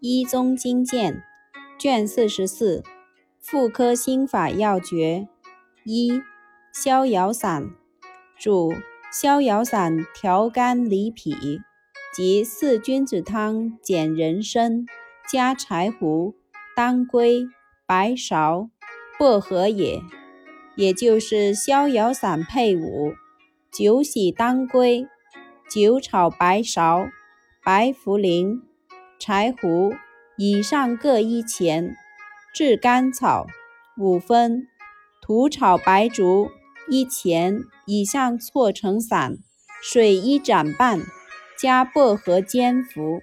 医宗经鉴卷四十四，妇科心法要诀一：逍遥散，主逍遥散调肝理脾，即四君子汤减人参加柴胡、当归、白芍、薄荷也。也就是逍遥散配伍：酒洗当归、酒炒白芍、白茯苓。柴胡以上各一钱，炙甘草五分，土炒白术一钱以上搓成散，水一盏半，加薄荷煎服。